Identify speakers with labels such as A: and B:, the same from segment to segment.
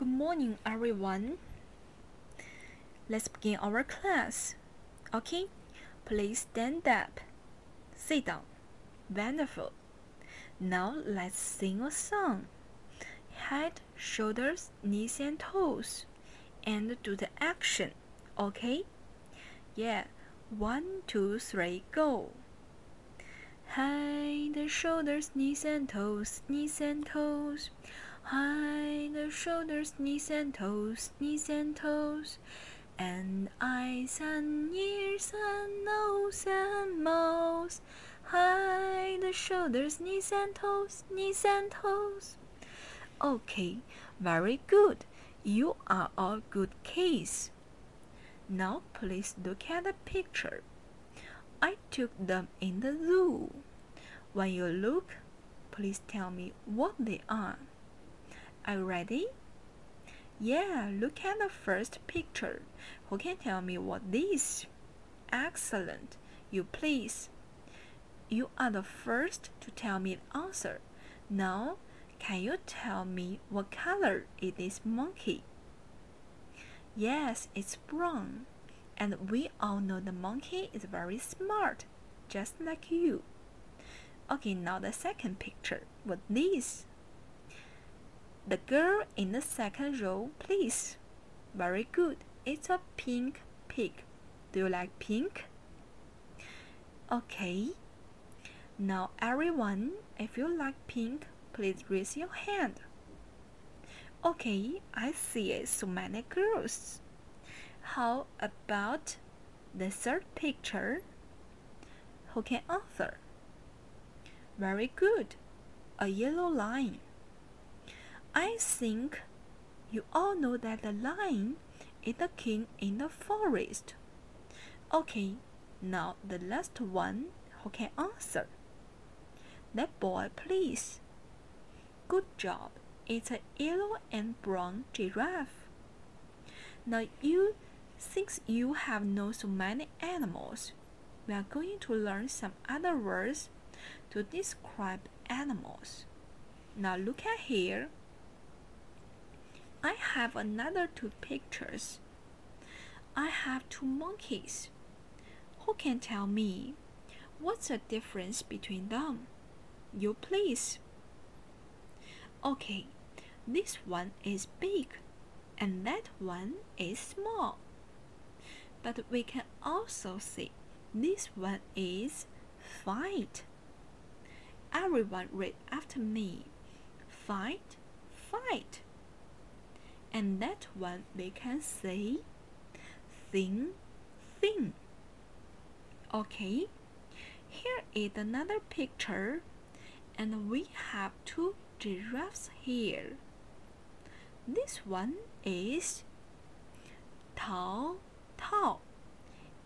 A: Good morning, everyone. Let's begin our class. Okay, please stand up. Sit down. Wonderful. Now let's sing a song. Head, shoulders, knees, and toes. And do the action. Okay? Yeah. One, two, three, go. Head, shoulders, knees, and toes, knees and toes. Head, shoulders, knees and toes, knees and toes. And eyes and ears and nose and mouth. High the shoulders, knees and toes, knees and toes. Okay, very good. You are a good case. Now please look at the picture. I took them in the zoo. When you look, please tell me what they are. Are you ready? Yeah, look at the first picture. Who can tell me what this? Excellent. You please. You are the first to tell me the answer. Now, can you tell me what color is this monkey? Yes, it's brown. And we all know the monkey is very smart, just like you. Okay, now the second picture. What this? The girl in the second row, please. Very good. It's a pink pig. Do you like pink? Okay. Now everyone, if you like pink, please raise your hand. Okay, I see. So many girls. How about the third picture? Who can answer? Very good. A yellow line. I think you all know that the lion is the king in the forest. Okay, now the last one who can answer. That boy, please. Good job. It's a yellow and brown giraffe. Now you, since you have known so many animals, we are going to learn some other words to describe animals. Now look at here. I have another two pictures. I have two monkeys. Who can tell me what's the difference between them? You please. Okay, this one is big and that one is small. But we can also see this one is fight. Everyone read after me. Fight, fight. And that one we can say thin, thin. Okay, here is another picture and we have two giraffes here. This one is tall, tall,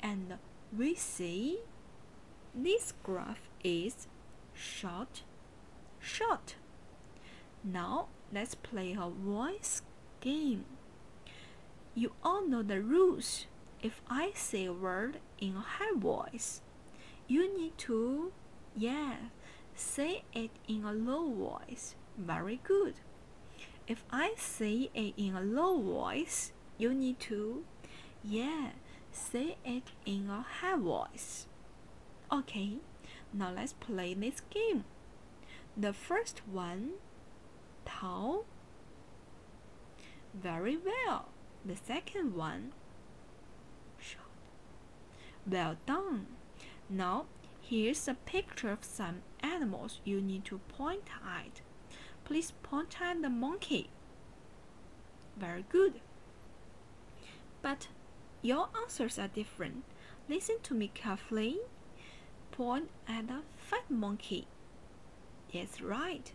A: and we see this graph is short, short. Now let's play a voice game. You all know the rules. If I say a word in a high voice, you need to, yeah, say it in a low voice. Very good. If I say it in a low voice, you need to, yeah, say it in a high voice. Okay, now let's play this game. The first one, tall. Very well. The second one. Well done. Now, here's a picture of some animals you need to point at. Please point at the monkey. Very good. But your answers are different. Listen to me carefully. Point at the fat monkey. Yes, right.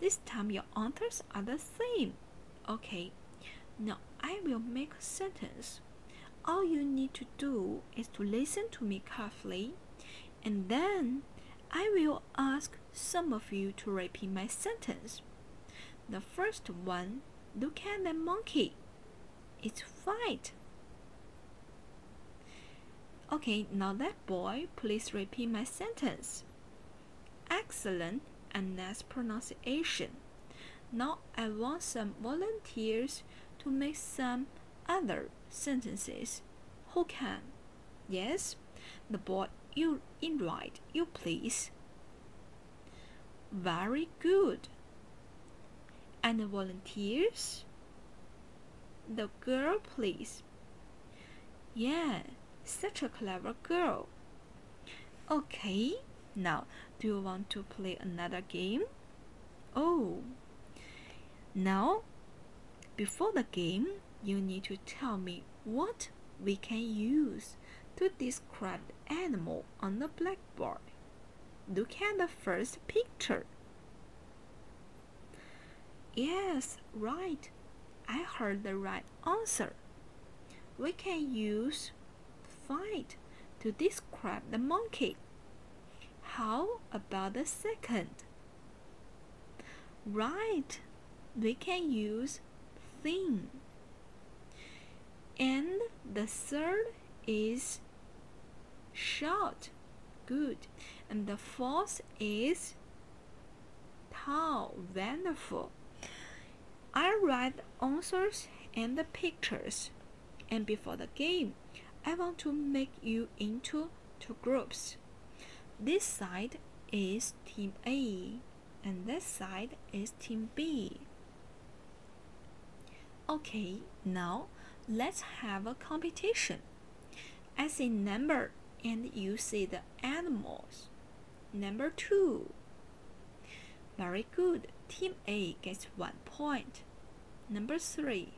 A: This time your answers are the same. Okay, now I will make a sentence. All you need to do is to listen to me carefully and then I will ask some of you to repeat my sentence. The first one, look at the monkey. It's white. Okay, now that boy, please repeat my sentence. Excellent and nice pronunciation. Now I want some volunteers to make some other sentences. Who can? Yes, the boy you in right, you please. Very good. And the volunteers? The girl, please. Yeah, such a clever girl. Okay, now do you want to play another game? Oh, now before the game, you need to tell me what we can use to describe the animal on the blackboard. Look at the first picture. Yes, right. I heard the right answer. We can use fight to describe the monkey. How about the second? Right, we can use thin. And the third is short. Good. And the fourth is tall. Wonderful. I write answers and the pictures. And before the game, I want to make you into two groups. This side is Team A and this side is Team B. Okay, now let's have a competition. I say number and you say the animals. Number two. Very good. Team A gets one point. Number three.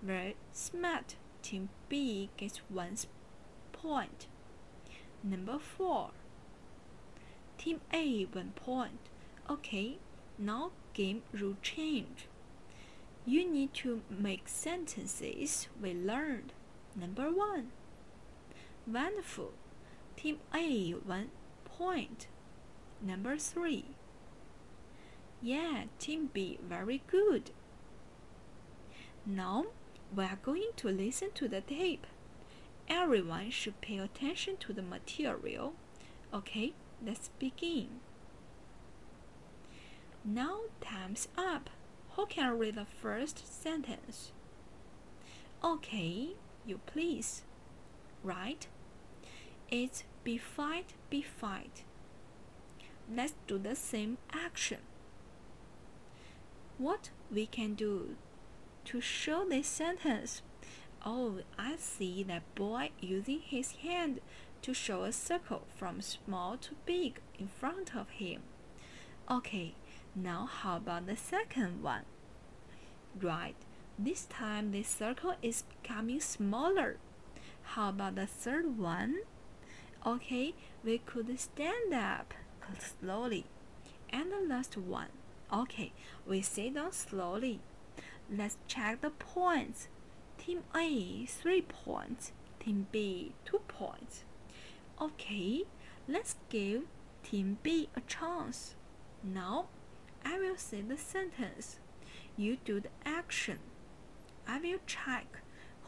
A: Very smart. Team B gets one point. Number four. Team A one point. Okay, now game rule change. You need to make sentences we learned. Number one. Wonderful. Team A one point. Number three. Yeah, Team B very good. Now we are going to listen to the tape. Everyone should pay attention to the material. Okay, let's begin. Now time's up. Who can read the first sentence? Okay, you please. Right? It's be fight, be fight. Let's do the same action. What we can do to show this sentence? Oh, I see that boy using his hand to show a circle from small to big in front of him. Okay, now how about the second one? Right, this time the circle is becoming smaller. How about the third one? Okay, we could stand up slowly. And the last one. Okay, we sit down slowly. Let's check the points. Team A, 3 points. Team B, 2 points. Okay, let's give Team B a chance. Now, I will say the sentence. You do the action. I will check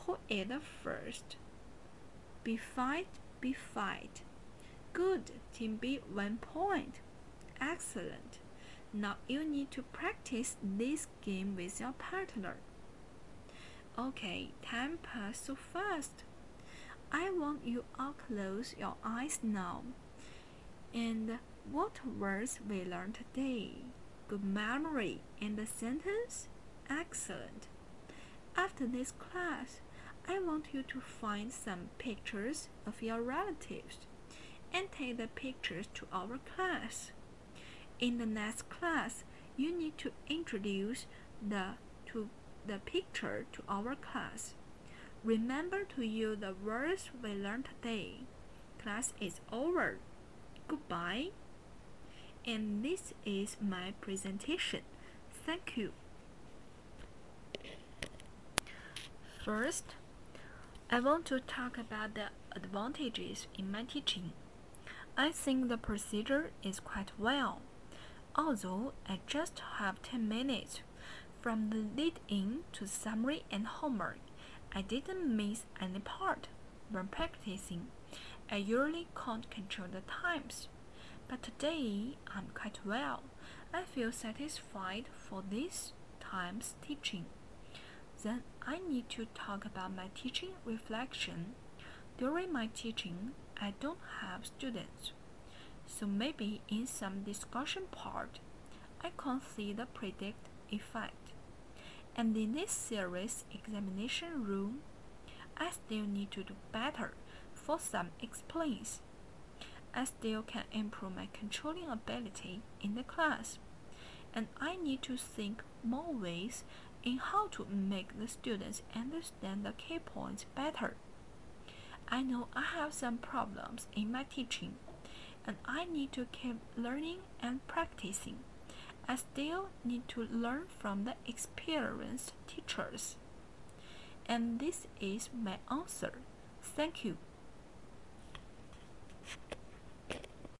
A: who is the first. Be fight, be fight. Good, Team B, one point. Excellent. Now you need to practice this game with your partner. Okay, time passed so fast. I want you all close your eyes now. And what words we learned today? Good memory and the sentence? Excellent. After this class, I want you to find some pictures of your relatives and take the pictures to our class. In the next class, you need to introduce the to the picture to our class. Remember to use the words we learned today. Class is over. Goodbye and this is my presentation. Thank you. First, I want to talk about the advantages in my teaching. I think the procedure is quite well. Although I just have 10 minutes from the lead-in to summary and homework, I didn't miss any part when practicing. I usually can't control the times. But today I'm quite well. I feel satisfied for this time's teaching. Then I need to talk about my teaching reflection. During my teaching, I don't have students. So maybe in some discussion part, I consider predict effect. And in this series examination room, I still need to do better for some explains. I still can improve my controlling ability in the class. And I need to think more ways in how to make the students understand the key points better. I know I have some problems in my teaching, and I need to keep learning and practicing. I still need to learn from the experienced teachers. And this is my answer. Thank you.